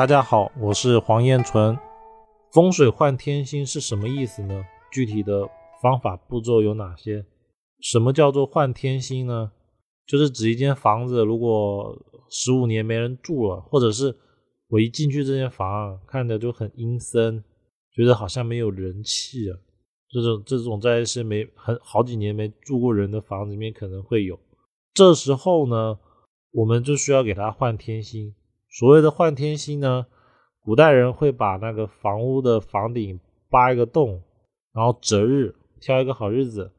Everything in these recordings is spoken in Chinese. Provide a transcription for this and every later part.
大家好，我是黄彦纯。风水换天星是什么意思呢？具体的方法步骤有哪些？什么叫做换天星呢？就是指一间房子，如果十五年没人住了，或者是我一进去这间房看着就很阴森，觉得好像没有人气啊。这种这种在一些没很好几年没住过人的房子里面可能会有。这时候呢，我们就需要给它换天星。所谓的换天星呢，古代人会把那个房屋的房顶扒一个洞，然后择日挑一个好日子，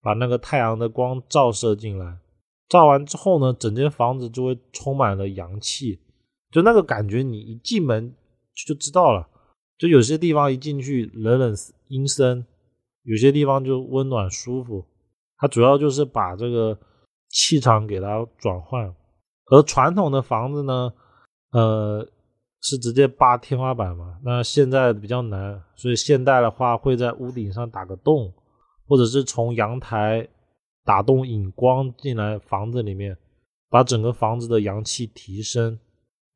把那个太阳的光照射进来。照完之后呢，整间房子就会充满了阳气，就那个感觉，你一进门就知道了。就有些地方一进去冷冷阴森，有些地方就温暖舒服。它主要就是把这个气场给它转换。而传统的房子呢？呃，是直接扒天花板嘛？那现在比较难，所以现代的话会在屋顶上打个洞，或者是从阳台打洞引光进来房子里面，把整个房子的阳气提升。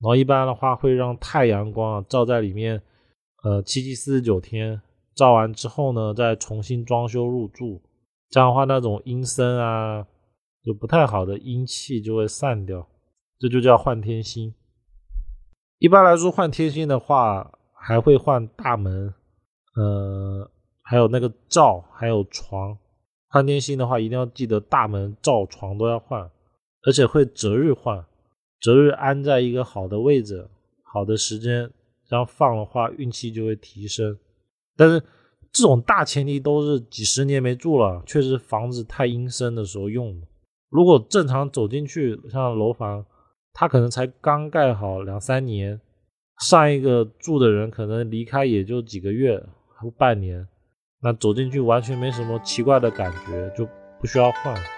然后一般的话会让太阳光照在里面，呃，七七四十九天，照完之后呢，再重新装修入住。这样的话，那种阴森啊，就不太好的阴气就会散掉，这就叫换天星。一般来说，换天星的话，还会换大门，呃，还有那个灶，还有床。换天星的话，一定要记得大门、灶、床都要换，而且会择日换，择日安在一个好的位置、好的时间，这样放的话，运气就会提升。但是这种大前提都是几十年没住了，确实房子太阴森的时候用的。如果正常走进去，像楼房。他可能才刚盖好两三年，上一个住的人可能离开也就几个月或半年，那走进去完全没什么奇怪的感觉，就不需要换。